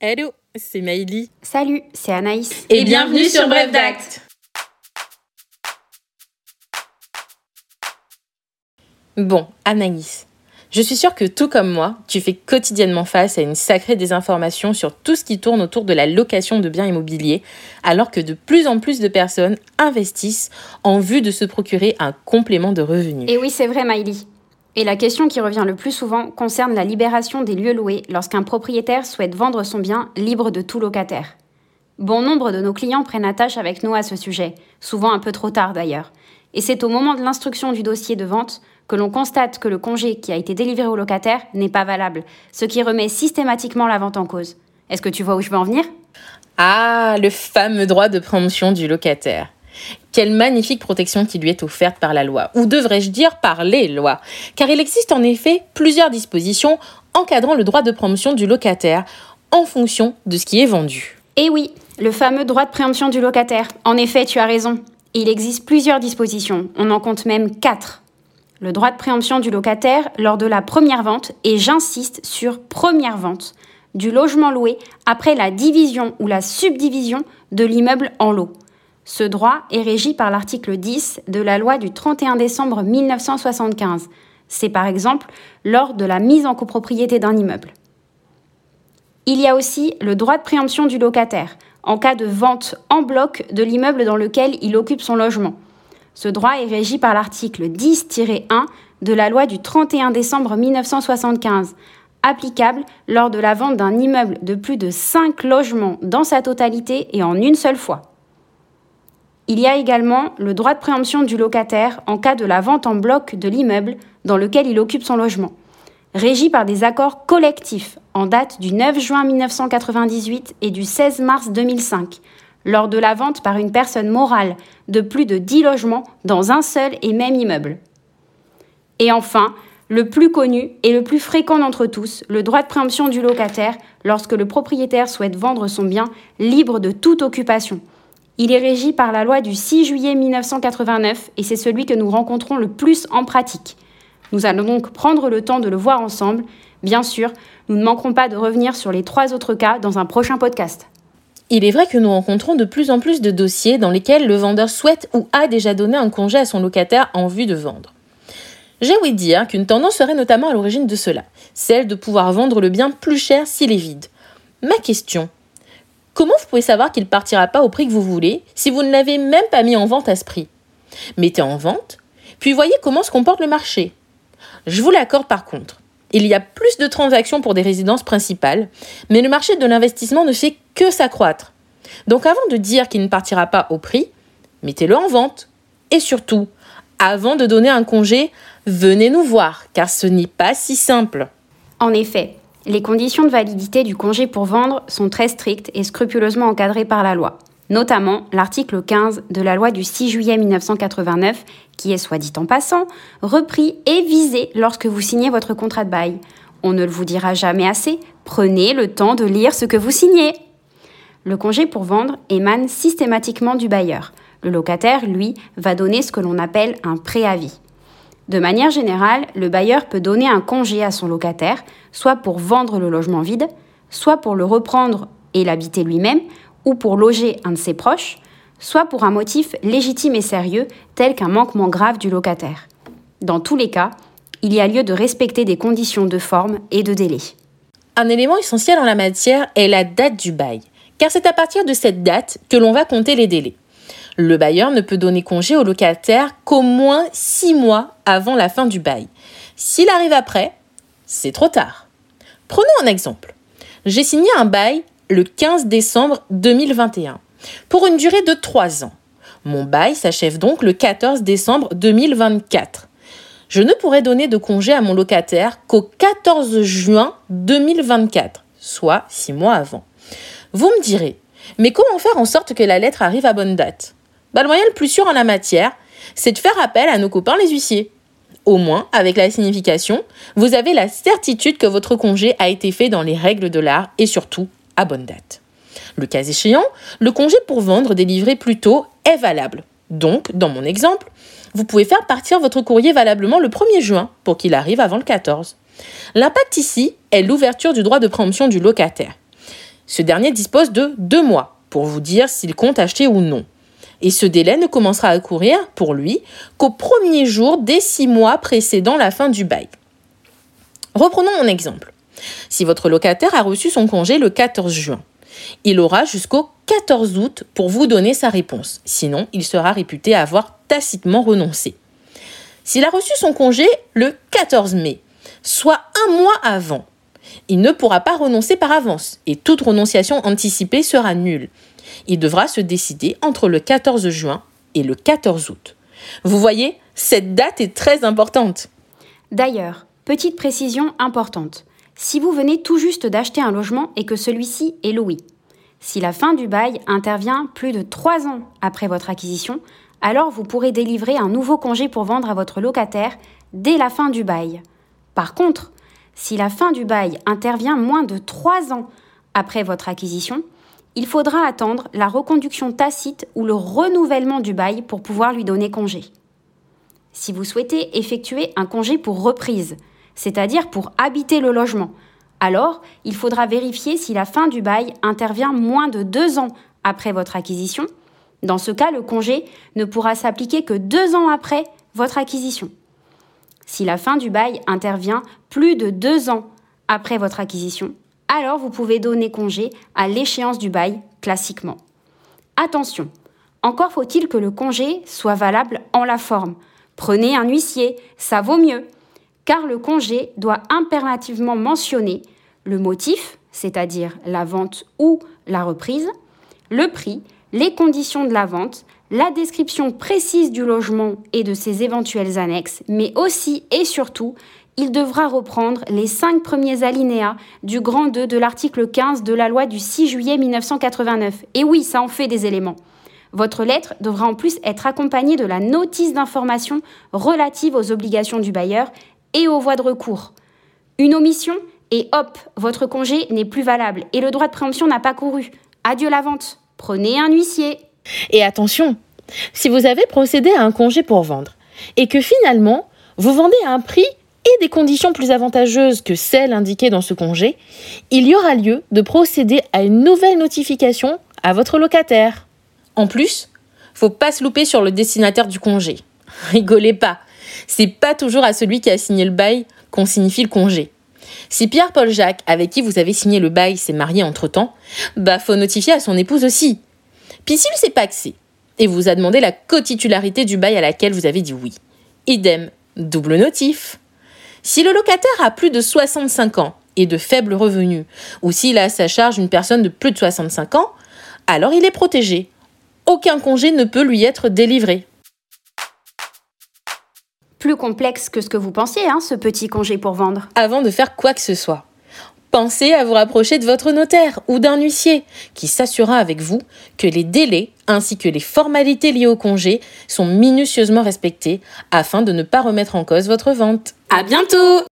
Hello, c'est Maïli. Salut, c'est Anaïs. Et, bienvenue, sur Bref d'Acte. Bon, Anaïs, je suis sûre que tout comme moi, tu fais quotidiennement face à une sacrée désinformation sur tout ce qui tourne autour de la location de biens immobiliers, alors que de plus en plus de personnes investissent en vue de se procurer un complément de revenus. Et oui, c'est vrai, Maïli. Et la question qui revient le plus souvent concerne la libération des lieux loués lorsqu'un propriétaire souhaite vendre son bien libre de tout locataire. Bon nombre de nos clients prennent attache avec nous à ce sujet, souvent un peu trop tard d'ailleurs. Et c'est au moment de l'instruction du dossier de vente que l'on constate que le congé qui a été délivré au locataire n'est pas valable, ce qui remet systématiquement la vente en cause. Est-ce que tu vois où je veux en venir? Ah, le fameux droit de préemption du locataire. Quelle magnifique protection qui lui est offerte par la loi, ou devrais-je dire par les lois, car il existe en effet plusieurs dispositions encadrant le droit de promotion du locataire en fonction de ce qui est vendu. Eh oui, le fameux droit de préemption du locataire. En effet, tu as raison. Il existe plusieurs dispositions, on en compte même quatre. Le droit de préemption du locataire lors de la première vente, et j'insiste sur première vente, du logement loué après la division ou la subdivision de l'immeuble en lot. Ce droit est régi par l'article 10 de la loi du 31 décembre 1975. C'est par exemple lors de la mise en copropriété d'un immeuble. Il y a aussi le droit de préemption du locataire en cas de vente en bloc de l'immeuble dans lequel il occupe son logement. Ce droit est régi par l'article 10-1 de la loi du 31 décembre 1975, applicable lors de la vente d'un immeuble de plus de 5 logements dans sa totalité et en une seule fois. Il y a également le droit de préemption du locataire en cas de la vente en bloc de l'immeuble dans lequel il occupe son logement, régi par des accords collectifs en date du 9 juin 1998 et du 16 mars 2005, lors de la vente par une personne morale de plus de 10 logements dans un seul et même immeuble. Et enfin, le plus connu et le plus fréquent d'entre tous, le droit de préemption du locataire lorsque le propriétaire souhaite vendre son bien libre de toute occupation il est régi par la loi du 6 juillet 1989 et c'est celui que nous rencontrons le plus en pratique. Nous allons donc prendre le temps de le voir ensemble. Bien sûr, nous ne manquerons pas de revenir sur les trois autres cas dans un prochain podcast. Il est vrai que nous rencontrons de plus en plus de dossiers dans lesquels le vendeur souhaite ou a déjà donné un congé à son locataire en vue de vendre. J'ai ouï dire qu'une tendance serait notamment à l'origine de cela, celle de pouvoir vendre le bien plus cher s'il est vide. Ma question, Comment vous pouvez savoir qu'il ne partira pas au prix que vous voulez si vous ne l'avez même pas mis en vente à ce prix? Mettez en vente, puis voyez comment se comporte le marché. Je vous l'accorde par contre. Il y a plus de transactions pour des résidences principales, mais le marché de l'investissement ne fait que s'accroître. Donc avant de dire qu'il ne partira pas au prix, mettez-le en vente. Et surtout, avant de donner un congé, venez nous voir, car ce n'est pas si simple. En effet, les conditions de validité du congé pour vendre sont très strictes et scrupuleusement encadrées par la loi, notamment l'article 15 de la loi du 6 juillet 1989, qui est, soit dit en passant, repris et visé lorsque vous signez votre contrat de bail. On ne le vous dira jamais assez, prenez le temps de lire ce que vous signez. Le congé pour vendre émane systématiquement du bailleur. Le locataire, lui, va donner ce que l'on appelle un préavis. De manière générale, le bailleur peut donner un congé à son locataire, soit pour vendre le logement vide, soit pour le reprendre et l'habiter lui-même, ou pour loger un de ses proches, soit pour un motif légitime et sérieux tel qu'un manquement grave du locataire. Dans tous les cas, il y a lieu de respecter des conditions de forme et de délai. Un élément essentiel en la matière est la date du bail, car c'est à partir de cette date que l'on va compter les délais. Le bailleur ne peut donner congé au locataire qu'au moins six mois avant la fin du bail. S'il arrive après, c'est trop tard. Prenons un exemple. J'ai signé un bail le 15 décembre 2021 pour une durée de trois ans. Mon bail s'achève donc le 14 décembre 2024. Je ne pourrai donner de congé à mon locataire qu'au 14 juin 2024, soit six mois avant. Vous me direz, mais comment faire en sorte que la lettre arrive à bonne date? Bah, le moyen le plus sûr en la matière, c'est de faire appel à nos copains les huissiers. Au moins, avec la signification, vous avez la certitude que votre congé a été fait dans les règles de l'art et surtout à bonne date. Le cas échéant, le congé pour vendre délivré plus tôt est valable. Donc, dans mon exemple, vous pouvez faire partir votre courrier valablement le 1er juin pour qu'il arrive avant le 14. L'impact ici est l'ouverture du droit de préemption du locataire. Ce dernier dispose de deux mois pour vous dire s'il compte acheter ou non. Et ce délai ne commencera à courir pour lui qu'au premier jour des six mois précédant la fin du bail. Reprenons mon exemple. Si votre locataire a reçu son congé le 14 juin, il aura jusqu'au 14 août pour vous donner sa réponse. Sinon, il sera réputé avoir tacitement renoncé. S'il a reçu son congé le 14 mai, soit un mois avant, il ne pourra pas renoncer par avance et toute renonciation anticipée sera nulle. Il devra se décider entre le 14 juin et le 14 août. Vous voyez, cette date est très importante. D'ailleurs, petite précision importante. Si vous venez tout juste d'acheter un logement et que celui-ci est loué, si la fin du bail intervient plus de trois ans après votre acquisition, alors vous pourrez délivrer un nouveau congé pour vendre à votre locataire dès la fin du bail. Par contre, si la fin du bail intervient moins de trois ans après votre acquisition, il faudra attendre la reconduction tacite ou le renouvellement du bail pour pouvoir lui donner congé. Si vous souhaitez effectuer un congé pour reprise, c'est-à-dire pour habiter le logement, alors il faudra vérifier si la fin du bail intervient moins de deux ans après votre acquisition. Dans ce cas, le congé ne pourra s'appliquer que deux ans après votre acquisition. Si la fin du bail intervient plus de deux ans après votre acquisition, alors vous pouvez donner congé à l'échéance du bail classiquement. Attention, encore faut-il que le congé soit valable en la forme. Prenez un huissier, ça vaut mieux, car le congé doit impérativement mentionner le motif, c'est-à-dire la vente ou la reprise, le prix, les conditions de la vente, la description précise du logement et de ses éventuelles annexes, mais aussi et surtout, il devra reprendre les cinq premiers alinéas du grand 2 de l'article 15 de la loi du 6 juillet 1989. Et oui, ça en fait des éléments. Votre lettre devra en plus être accompagnée de la notice d'information relative aux obligations du bailleur et aux voies de recours. Une omission et hop, votre congé n'est plus valable et le droit de préemption n'a pas couru. Adieu la vente. Prenez un huissier. Et attention, si vous avez procédé à un congé pour vendre et que finalement vous vendez à un prix et des conditions plus avantageuses que celles indiquées dans ce congé, il y aura lieu de procéder à une nouvelle notification à votre locataire. En plus, faut pas se louper sur le destinataire du congé. Rigolez pas, c'est pas toujours à celui qui a signé le bail qu'on signifie le congé. Si Pierre-Paul Jacques, avec qui vous avez signé le bail, s'est marié entre-temps, bah faut notifier à son épouse aussi. Puis s'il s'est pas axé et vous a demandé la cotitularité du bail à laquelle vous avez dit oui, idem, double notif. Si le locataire a plus de 65 ans et de faibles revenus, ou s'il a à sa charge une personne de plus de 65 ans, alors il est protégé. Aucun congé ne peut lui être délivré. Plus complexe que ce que vous pensiez, hein, ce petit congé pour vendre. Avant de faire quoi que ce soit, pensez à vous rapprocher de votre notaire ou d'un huissier qui s'assurera avec vous que les délais ainsi que les formalités liées au congé sont minutieusement respectés afin de ne pas remettre en cause votre vente. À bientôt!